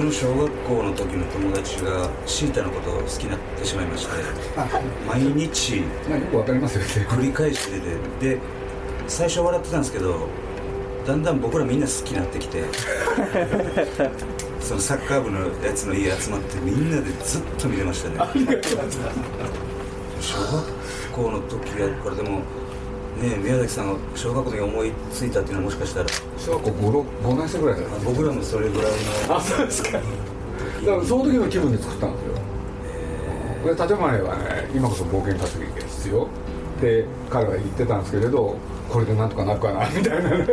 僕の小学校の時の友達がシータのことを好きになってしまいまして毎日まあよくわかりますよね。繰り返しててで最初笑ってたんですけどだんだん僕らみんな好きになってきてそのサッカー部のやつの家集まってみんなでずっと見てましたね。小学校の時やからでもね宮崎さんが小学校に思いついたっていうのはもしかしたら。小学校 5, 5年生ぐらいだあ僕らもそれぐらいの。あそうですか。だからその時の気分で作ったんですよ。これ建前はね今こそ冒険活劇が必要って彼は言ってたんですけれどこれでなんとかなるかなみたいなね。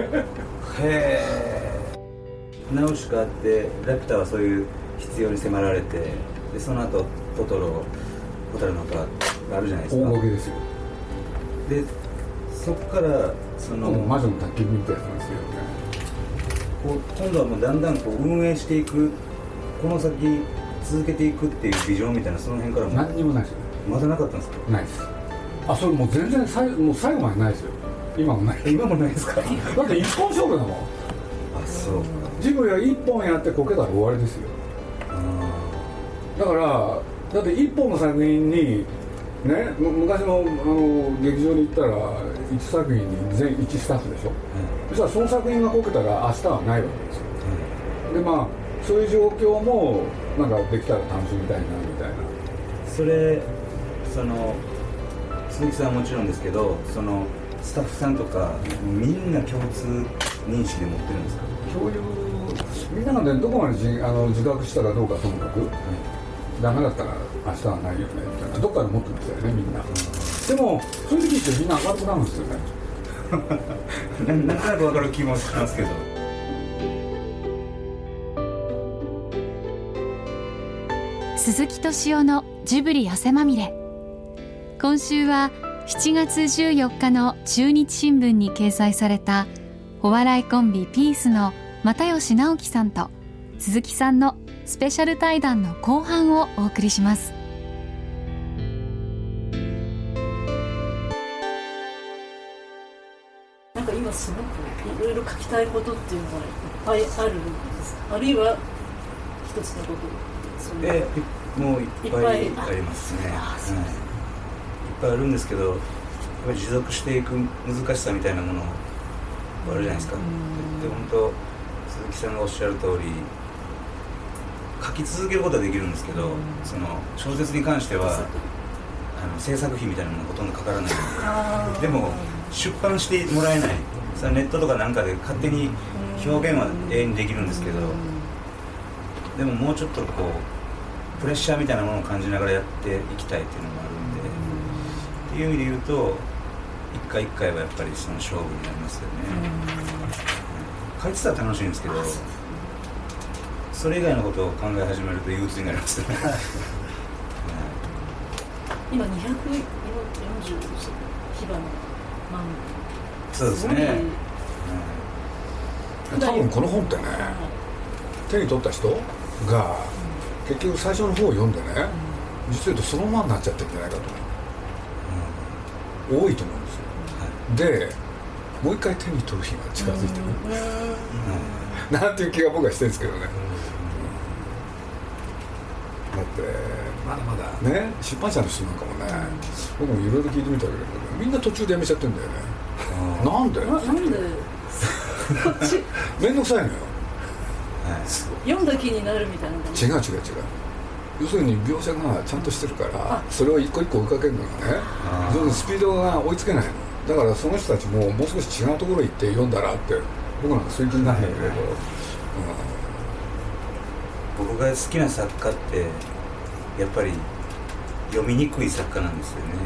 へえナウシカってラピュタはそういう必要に迫られてでその後トトロホタルの丘があるじゃないです大かボケですよ。でそこからその魔女の宅急便ってやつなんですけどね。こう今度はもうだんだんこう運営していくこの先続けていくっていうビジョンみたいなその辺からも何にもないですよ。ねまだなかったんですか？ないです。あそれもう全然最もう最後までないですよ。今もない。今もないですか？だって一本勝負だもん。あそうか。ジブリは一本やってこけたら終わりですよ。あだからだって一本の作品にねむ昔のあの劇場に行ったら1作品に全1スタッフでしょ。そしたらその作品がこけたら明日はないわけですよ。でまあそういう状況もなんかできたら楽しみたいなみたいな。それその鈴木さんはもちろんですけどそのスタッフさんとかみんな共通認識で持ってるんですか？共有みんながねどこまでじあの自覚したかどうかともかく、ダメだったら明日はないよね。みたいなどっかで持ってましたよねみんな、でもそういう時ってみんな明るくなるんですよね。ななんとなく分かる気もしますけど。鈴木敏夫のジブリ汗まみれ。今週は7月14日の中日新聞に掲載されたお笑いコンビピースの又吉直樹さんと鈴木さんのスペシャル対談の後半をお送りします書きたいことっていうのがいっぱいあるんです。あるいは一つのこと。そえもういっぱいありますね。うはい、いっぱいあるんですけどやっぱり持続していく難しさみたいなものあるじゃないですか。でうん。本当鈴木さんがおっしゃる通り書き続けることはできるんですけど、うん。その小説に関してはあの制作費みたいなものがほとんどかからない。でも出版してもらえないさネットとかなんかで勝手に表現は永遠にできるんですけどでももうちょっとこうプレッシャーみたいなものを感じながらやっていきたいっていうのもあるんでっていう意味で言うと一回一回はやっぱりその勝負になりますよね、書いてたら楽しいんですけどそれ以外のことを考え始めると憂鬱になりますよね、今240火花万そうですね、ごい。多分この本ってね手に取った人が結局最初の方を読んでね実は言うとそのままになっちゃってるんじゃないかと多いと思うんですよ。でもう一回手に取る日が近づいてる。なんていう気が僕はしてるんですけどね。だってまだまだ。ね出版社の人なんかもね僕もいろいろ聞いてみたけどみんな途中でやめちゃってるんだよねなんで？ななんで？こっち面倒くさいのよ。はい。読んだ気になるみたいな感じ。違う違う違う。要するに描写がちゃんとしてるからそれを一個一個追いかけるのがね。あー。要するにスピードが追いつけないの。だからその人たちももう少し違うところ行って読んだらって僕なんかそういう気になるんだけれど、僕が好きな作家ってやっぱり読みにくい作家なんですよね、は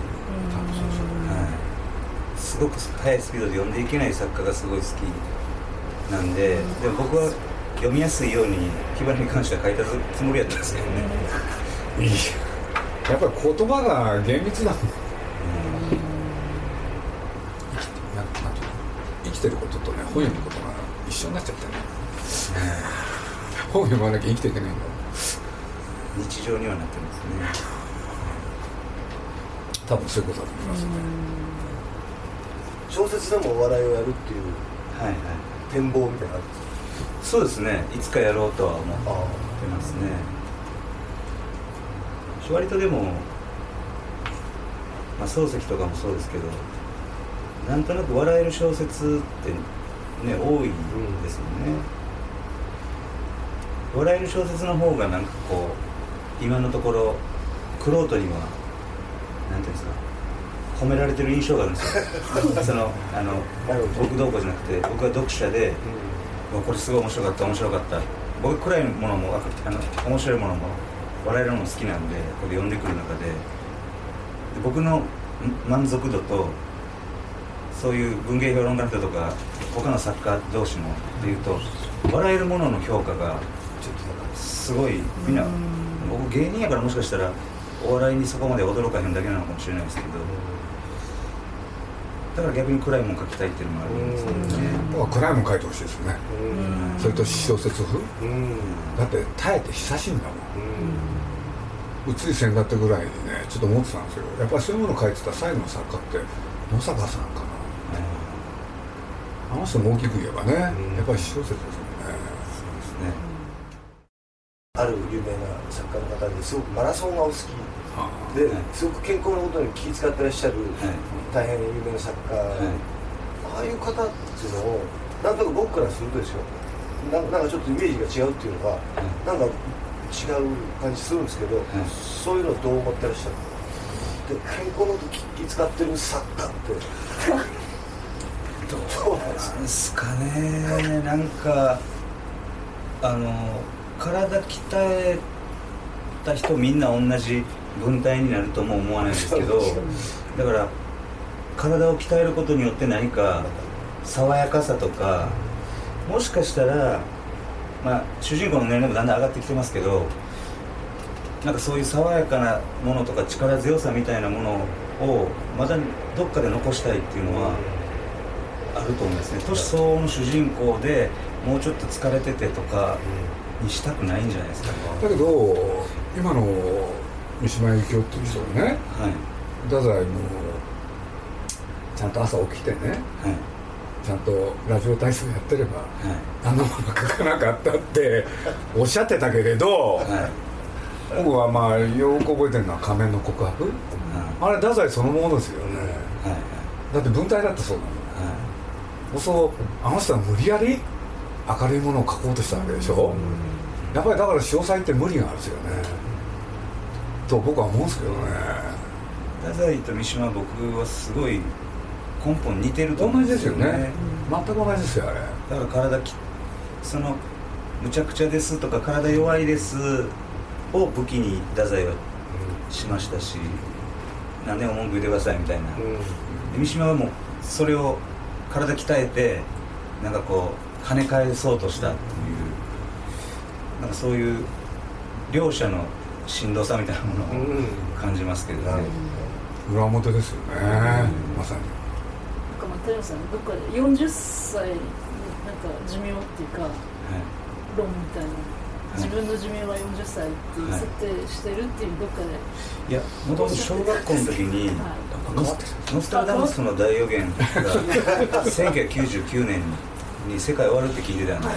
い、すごく速いスピードで読んでいけない作家がすごい好きなんで、でも僕は読みやすいように火花に関しては書いたつもりやったんですけどね、うんいい。やっぱり言葉が厳密だもん。なん。生きてることとね本読むことが一緒になっちゃってね。本読まなきゃ生きていけないんだ日常にはなってますね。多分そういうことだと思いますね小説でもお笑いをやるっていう展望みたいなのあるんですそうですね。いつかやろうとは思ってあますね。割とでも、まあ、漱石とかもそうですけどなんとなく笑える小説ってね多いですよね、笑える小説の方がなんかこう今のところ玄人にはなんていうんですか褒められてる印象があるんですよ。そのあの僕どうこうじゃなくて僕は読者でうわこれすごい面白かった面白かった。僕暗いものもあの面白いものも笑えるものも好きなんでこれ読んでくる中で。で僕のん満足度とそういう文芸評論家の人とか他の作家同士のでいうと笑えるものの評価がちょっとすごいみんな僕芸人やからもしかしたらお笑いにそこまで驚かへんだけなのかもしれないですけどだから逆に暗いもん書きたいっていうのもあるんですけどね暗いもん書いてほしいですね。それと小説風？だって耐えて久しいんだもん。うついせんだってぐらいにねちょっと思ってたんですよ。やっぱりそういうもの書いてた最後の作家って野坂さんかな。あの人も大きく言えばね、やっぱり小説ですもんね。そうですね。ある有名な作家の方ですごくマラソンがお好き。あではいすごく健康のことに気遣ってらっしゃるはい。大変有名な作家、はい。ああいう方っていうのをなんとなく僕からするとですよなんなんかちょっとイメージが違うっていうのが、なんか違う感じするんですけど、そういうのどう思ってらっしゃる？で健康のこと気使ってる作家って。どうなんですかね。なんかあの体鍛えた人みんな同じ文体になるとも思わないですけどだから体を鍛えることによって何か爽やかさとかもしかしたら、まあ、主人公の年齢もだんだん上がってきてますけどなんかそういう爽やかなものとか力強さみたいなものをまだどっかで残したいっていうのはあると思うんですね。年相応の主人公でもうちょっと疲れててとかにしたくないんじゃないですかだけど今の三島由紀夫っていう人がねはい。太宰もちゃんと朝起きてねはい。ちゃんとラジオ体操やってればはい。あの書かなかったっておっしゃってたけれどはい。僕はまあよく覚えてるのは仮面の告白。あれ太宰そのものですよね。はい。だって文体だってそうなの。はそうあの人は無理やり明るいものを書こうとしたわけでしょ、やっぱりだから詳細って無理があるんですよねと僕は思うんですけどね。い太宰と三島は僕はすごい根本似てると思同うんでじですすよよねね全く同じですよあれ。だから体きそのむちゃくちゃですとか体弱いですを武器に太宰はしましたし何でも文句言ってくださいみたいな、で三島はもうそれを体鍛えてなんかこう跳ね返そうとしたっていうなんかそういう両者のしんどさみたいなものを感じますけどね、なる裏表ですよね。まさに。なんか又吉さんどっかで40歳になんか寿命っていうか論みたいな。自分の寿命は40歳っていう設定してるっていうどっかで、いやもともと小学校の時にはノスタルダムスの大予言が1999年に世界終わるって聞いてたんで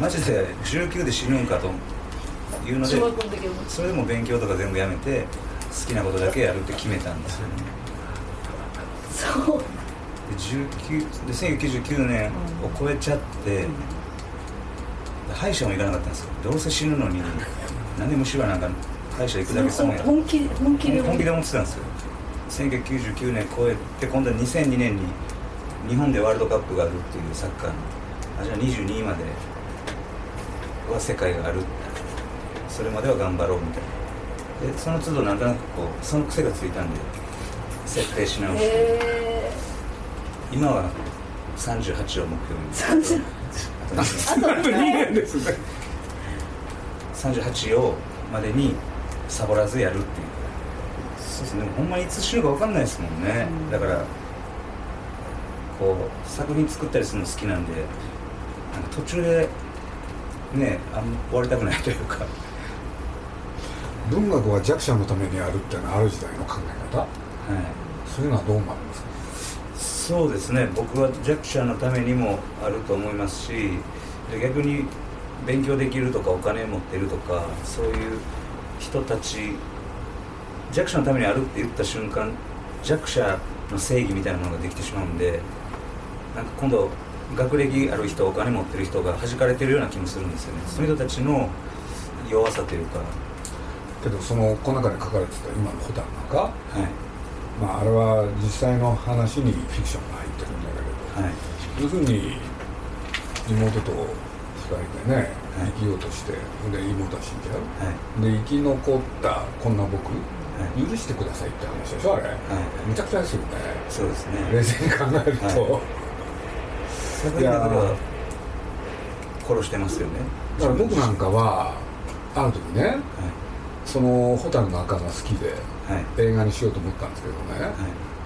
マジで19で死ぬんかというのい、でそれでも勉強とか全部やめて好きなことだけやるって決めたんですよね。そう。で19で1999年を超えちゃって、歯医者も行かなかったんですよ。どうせ死ぬのに何で虫歯なんか歯医者行くだけ損や本気本気で。本気で思ってたんですよ。1999年超えて今度は2002年に日本でワールドカップがあるっていうサッカーのあじゃあ22位までは世界があるそれまでは頑張ろうみたいな。でその都度なんとなくこうその癖がついたんで設定し直して。へ今は38を目標に。30あと20あと2年ですね。38をまでにサボらずやるっていう。そうですね。ほんまにいつ死ぬか分かんないですもんね、うん。だからこう作品作ったりするの好きなんでなんか途中でねあんま終わりたくないというか文学は弱者のためにあるっていうのはある時代の考え方？はい。そういうのはどう思われますか？そうですね。僕は弱者のためにもあると思いますしで逆に勉強できるとかお金持ってるとかそういう人たち弱者のためにあるって言った瞬間弱者の正義みたいなものができてしまうんでなんか今度学歴ある人お金持ってる人が弾かれてるような気もするんですよね。そういう人たちの弱さというかけどそのこの中に書かれてた今のホタルなんか、はい。まあ、あれは実際の話にフィクションが入ってるんだけど、はい。要するに妹と2人でね、はい。生きようとしてで妹は死んじゃう。はい。で生き残ったこんな僕、はい。許してくださいって話でしょあれ、はい。むちゃくちゃですよね。そうですね。冷静に考えると、は作品の中では殺してますよね。だから僕なんかはある時ねはその「蛍の赤」が好きで映画にしようと思ったんですけどね、はい。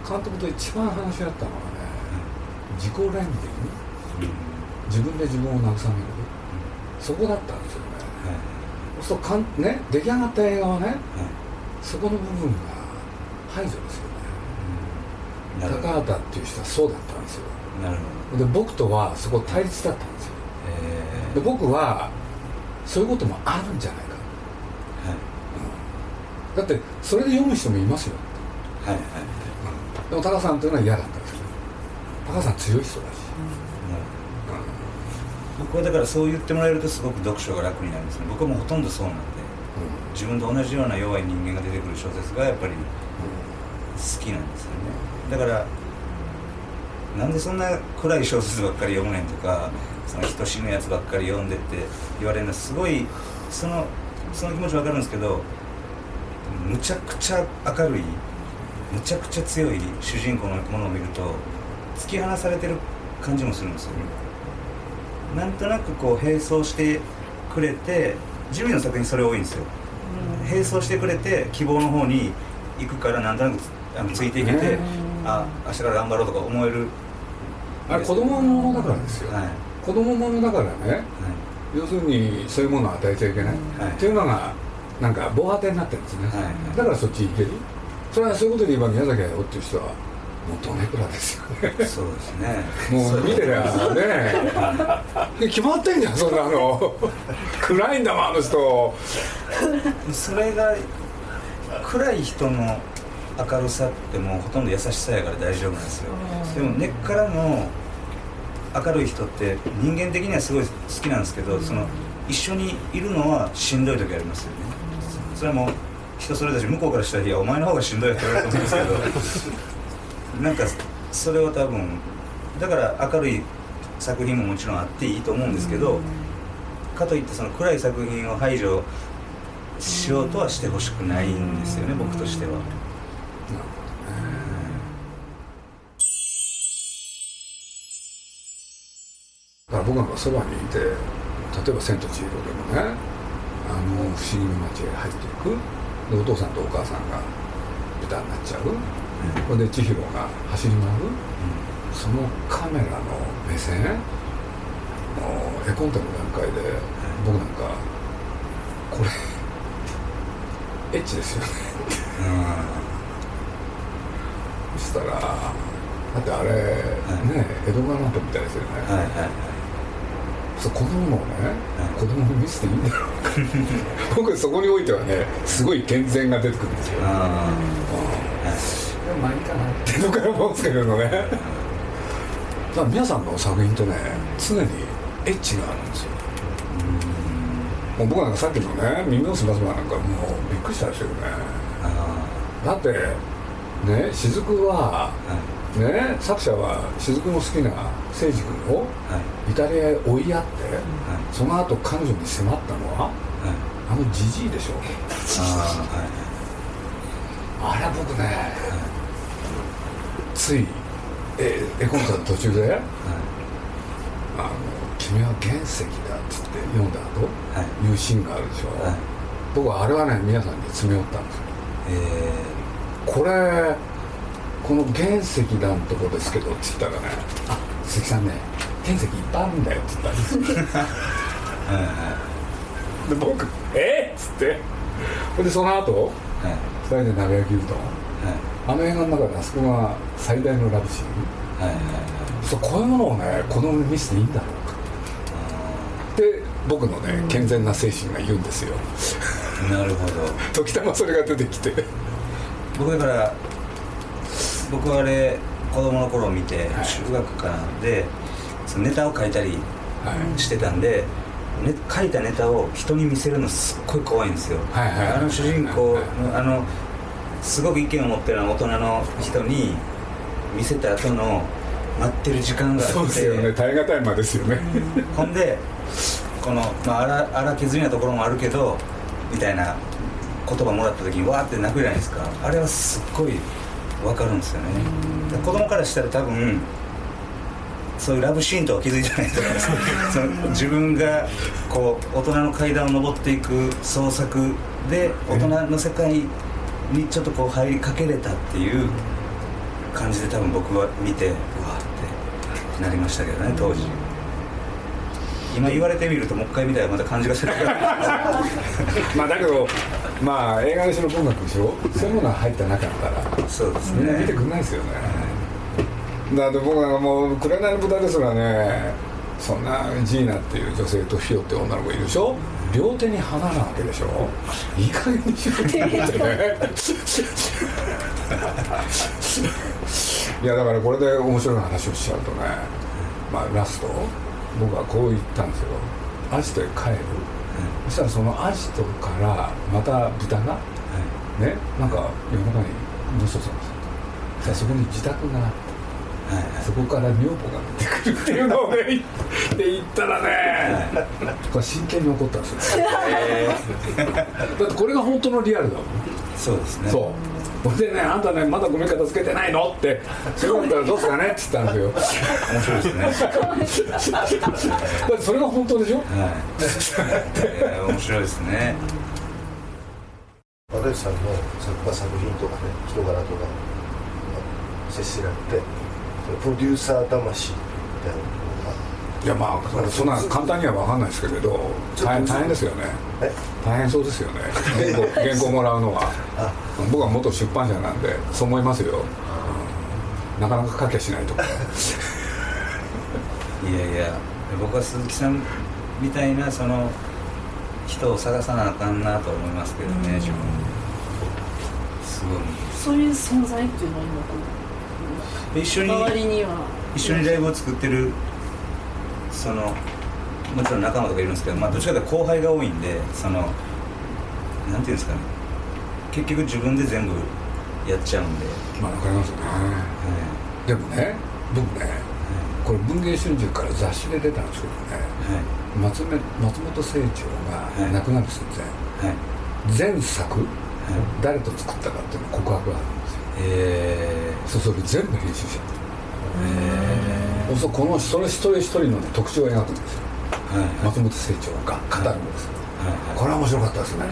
監督と一番話し合ったのはね自己憐憫うん。自分で自分を慰める。そこだったんですよね。はい。そうするとかんね出来上がった映画はねはい。そこの部分が排除ですよね。高畑っていう人はそうだったんですよ。なるほど。で僕とはそこ対立だったんですよ。えで僕はそういうこともあるんじゃないだってそれで読む人もいますよ、はいはい。でも高さんというのは嫌だったんですよ高さん強い人だし、なるほど僕はだからそう言ってもらえるとすごく読書が楽になるんですね。僕はもうほとんどそうなんで。自分と同じような弱い人間が出てくる小説がやっぱり好きなんですよね。だからなんでそんな暗い小説ばっかり読むねんとかその人死ぬやつばっかり読んでって言われるのはすごいそのその気持ちわかるんですけどむちゃくちゃ明るいむちゃくちゃ強い主人公のものを見ると突き放されてる感じもするんですよ。なんとなくこう並走してくれてジブリの作品それ多いんですよ。並走してくれて希望の方に行くからなんとなくつあのついていけて、ね。あ明日から頑張ろうとか思える。あれ子供ものだからですよ、はい。子供ものだからね。は要するにそういうものを与えちゃいけない、はい。っていうのがなんか防波堤になってるんですね、はい。はいだからそっち行ける。それはそういうことで言えば宮崎駿っていう人はもうドネクラですよね。いそうですね。もう見てりゃね。で決まってんじゃんそんなの。暗いんだもんあの人。それが暗い人の明るさってもうほとんど優しさやから大丈夫なんですよ。でも根っからの明るい人って人間的にはすごい好きなんですけどその一緒にいるのはしんどい時ありますよねそれも人それぞれ向こうからしたら「いやお前の方がしんどい」って言われると思うんですけどなんかそれは多分だから明るい作品ももちろんあっていいと思うんですけどかといってその暗い作品を排除しようとはしてほしくないんですよね僕としては。だから僕なんかそばにいて例えば「千と千尋」でもねの不思議な街へ入っていく。でお父さんとお母さんが豚になっちゃう。それで千尋が走り回る。そのカメラの目線。もう絵コンテの段階で僕なんかこれエッチですよね。そしたらだってあれ、ね江戸川乱歩みたいですよね、はいはいそう子供もね、はい子供に見せていいんだろうか。僕そこにおいてはねすごい健全が出てくるんですよ、ああ。うん。まあいいかなって。いうのから思うんですけれどね。だから皆さんの作品とね常にエッチがあるんですよ。もう僕なんかさっきのね「耳をすませば」なんかもうびっくりしたですよね。あだってね雫はね作者は雫の好きな誠司君をはい。イタリアへ追いやってはい。その後彼女に迫ったのははい。あのジジイでしょ。ああれは僕ねついえ絵コンテの途中であはい「あの君は原石だ」っつって読んだ後はい。いうシーンがあるでしょ、はい。僕はあれはね皆さんに詰め寄ったんですよ。えこれこの原石だんとこですけどって言ったらね「あ鈴木さんね原石いっぱいあるんだよ」って言ったんです。よ で僕「え？っ?」つって。ほんでその後はい。二人で鍋焼きうどんはい。あの映画の中であそこが最大のラブシーン。はいはいはい。そうこういうものをね子供に見せていいんだろうか。僕のね健全な精神が言うんですよ。なるほど。時たまそれが出てきて。僕だから僕はあれ子供の頃見て、中学かなんでそのネタを書いたりしてたんで、ね、書いたネタを人に見せるのすっごい怖いんですよ、はいはいあの主人公のあのすごく意見を持ってる大人の人に見せた後の待ってる時間があってそうですよね。耐え難い間ですよね。ほんでこの、まあ、荒荒削りなところもあるけどみたいな言葉もらった時にわーって泣くじゃないですか。あれはすっごい分かるんですよね。で子供からしたら多分そういうラブシーンとは気づいてないと思います。その自分がこう大人の階段を上っていく創作で大人の世界にちょっとこう入りかけれたっていう感じで多分僕は見てうわーってなりましたけどね当時。今言われてみるともう一回見たらまた感じがする まあだけどまあ映画にしろ文学にしろそういうものが入ってなかったら。そうですみんな見てねくんないですよね。だって僕なんかもう「紅の豚」ですらねそんなジーナっていう女性とフィオって女の子いるでしょ？両手に花なわけでしょ？いい加減にしろって思ってね。いやだからこれで面白い話をしちゃうとねまあラスト僕はこう言ったんですよアジトへ帰る、そしたらそのアジトからまた豚がねなんか夜中にのそそのそそこに自宅があってはい。はいそこから女房が出てくるっていうのをね言って言ったらねこれ真剣に怒ったんですよ。だってこれが本当のリアルだもん。そうですね。そうほんでねあんたねまだゴミ片付けてないの？って。そうだったらどうすかね？って言ったんですよ。面白いですね。だってそれが本当でしょ？はい。えー面白いですね。又吉さんの作家作品とかね人柄とか接しられてプロデューサー魂みたいないやまあそんな簡単には分かんないですけれど大変大変ですよね。え？大変そうですよね。原稿 原稿もらうのは。僕は元出版社なんでそう思いますよ、うん。なかなか書きゃしないとか。いやいや。僕は鈴木さんみたいなその人を探さなあかんなと思いますけどね自分。すごい。そういう存在っていうのは今こ一緒にう周りには。一緒にライブを作ってるそのもちろん仲間とかいるんですけど、まあ、どっちかというと後輩が多いんでそのなんていうんですかね。結局自分で全部やっちゃうんで、まあ分かりますよね。はでもね僕ねこれ文藝春秋から雑誌で出たんですけどねいはい。松め松本清張が亡くなる寸はい。前前作誰と作ったかっていうの告白があるんですよ。えそうそれ全部編集しちゃってー、えそうこのそれ一人一人の、ね、特徴を描くんですよ。ー、はい。松本清張が語るんですよ。はいこれは面白かったですね、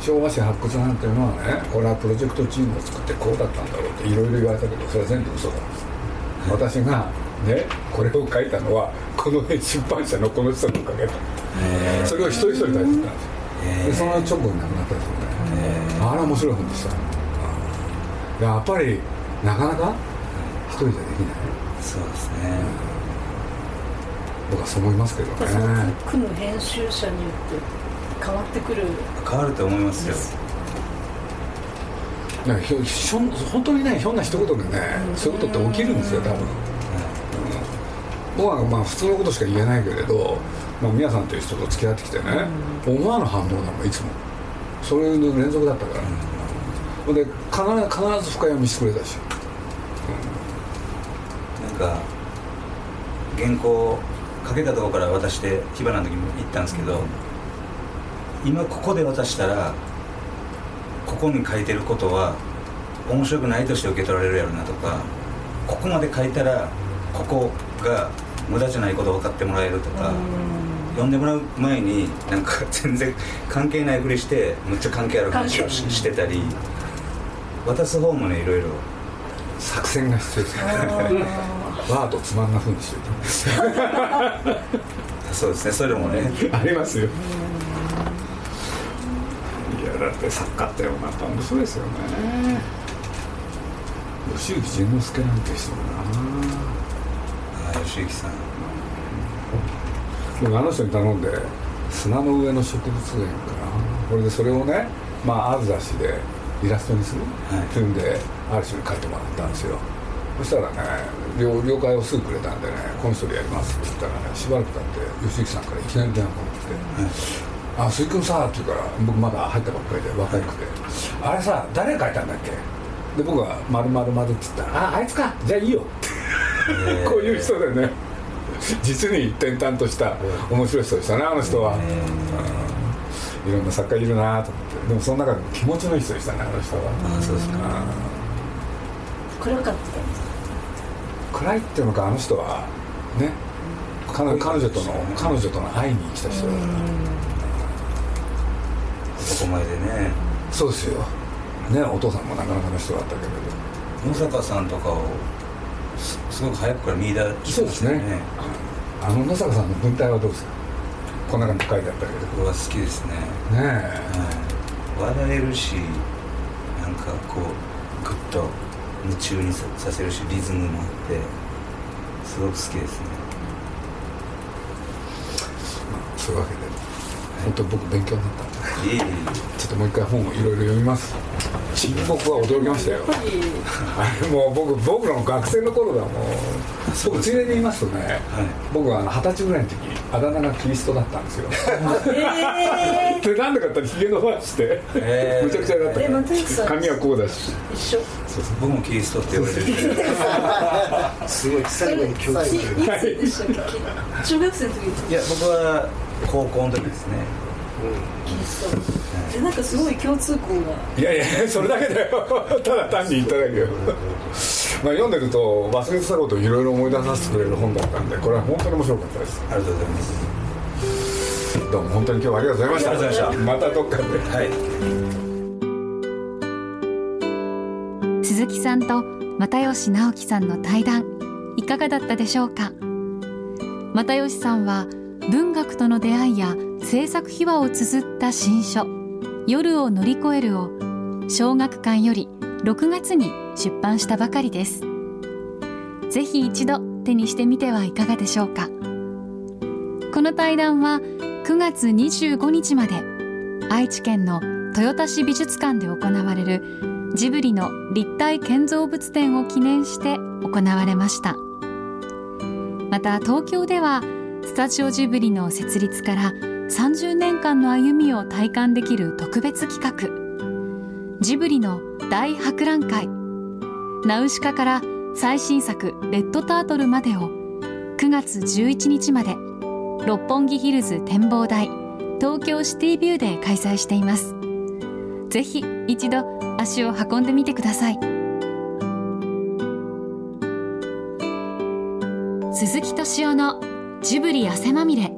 昭和史発掘なんていうのはねこれはプロジェクトチームを作ってこうだったんだろうっていろいろ言われたけどそれは全部嘘だ私がねこれを書いたのはこの出版社のこの人のおかげだえー。それを一人一人書いてたんですよ。えでその直後に亡くなったんですよね。あれは面白い本でした。うんやっぱりなかなか一人じゃできない。ー、そうですね。僕はそう思いますけどね。組む編集者によって変わってくる。変わると思いますよ。いやひょひょん本当にねひょんな一言でねそういうことって起きるんですよ多分。僕はまあ普通のことしか言えないけれど、まあ、宮さんという人と付き合ってきてね、思わぬ反応なのいつも。そういうの連続だったから、ほん。で必ず必ず深読みしてくれたし。なんか原稿かけたところから渡して火花の時も言ったんですけど今ここで渡したらここに書いてることは面白くないとして受け取られるやろなとかここまで書いたらここが無駄じゃないこと分かってもらえるとか読んでもらう前になんか全然関係ないふりしてむっちゃ関係ある話をししてたり渡す方もねいろいろ。作戦が必要ですねワードつまんなふうにして。そうですねそれもね。るありますよ。いやだって作家ってやっぱ面白いですよね。吉行仁之助なんて人もな。ああ吉行さん。僕あの人に頼んで砂の上の植物園かな。これでそれをねまあある雑誌でイラストにする、はい、っていうんである種に書いてもらったんですよそしたらね了了解をすぐくれたんでね「この人でやります」って言ったらねしばらく経って吉行さんからいきなり電話がかかってきて「はい、あ鈴木君さ」って言うから僕まだ入ったばっかりで若くて「あれさ誰が書いたんだっけ?」で僕は「まるまるまる」って言ったら「ああいつかじゃあいいよ」って。こういう人でね実に転々とした面白い人でしたねあの人は、いろんな作家いるなと思って。でもその中でも気持ちのいい人でしたねあの人は。あそうですか。暗かった暗いっていうのかあの人はね彼女との彼女との会いに来た人だからそこまでね。そうですよ。ねお父さんもなかなかの人だったけれど。野坂さんとかをすごく早くから見出しそうですね。あの野坂さんの文体はどうですか？こんな感じ書いてあったけど。僕は好きですね。ねえ、はい、笑えるしなんかこうグッと夢中にさせるしリズムもあってすごく好きですね、まあ、そういうわけで本当に僕勉強になったちょっともう一回本をいろいろ読みます沈黙は驚きましたよ。あれ もう僕僕の学生の頃だもん。僕ついでに言いますとね、はい、僕は二十歳ぐらいの時あだ名がキリストだったんですよ。えー、でなんでかってひげ伸ばして、えー、むちゃくちゃだったから髪はこうだし。一緒。そうそう僕もキリストって言われてるすごい最後に共通する。中学生の時いや僕は高校の時ですね、キリストなんかすごい共通項が。いやいやそれだけだよ。ただ単に言っただけよ。まあ読んでると忘れてたことをいろいろ思い出させてくれる本だったんでこれは本当に面白かったです。ありがとうございます。どうも本当に今日はありがとうございました。ありがとうございました。またどっかで。はい。鈴木さんと又吉直樹さんの対談いかがだったでしょうか？又吉さんは文学との出会いや制作秘話を綴った新書「夜を乗り越える」を小学館より6月に出版したばかりです。ぜひ一度手にしてみてはいかがでしょうか。この対談は9月25日まで愛知県の豊田市美術館で行われるジブリの立体建造物展を記念して行われました。また東京ではスタジオジブリの設立から30年間の歩みを体感できる特別企画。ジブリの大博覧会。ナウシカから最新作「レッドタートル」までを9月11日まで六本木ヒルズ展望台東京シティビューで開催しています。ぜひ一度足を運んでみてください。鈴木敏夫のジブリ汗まみれ。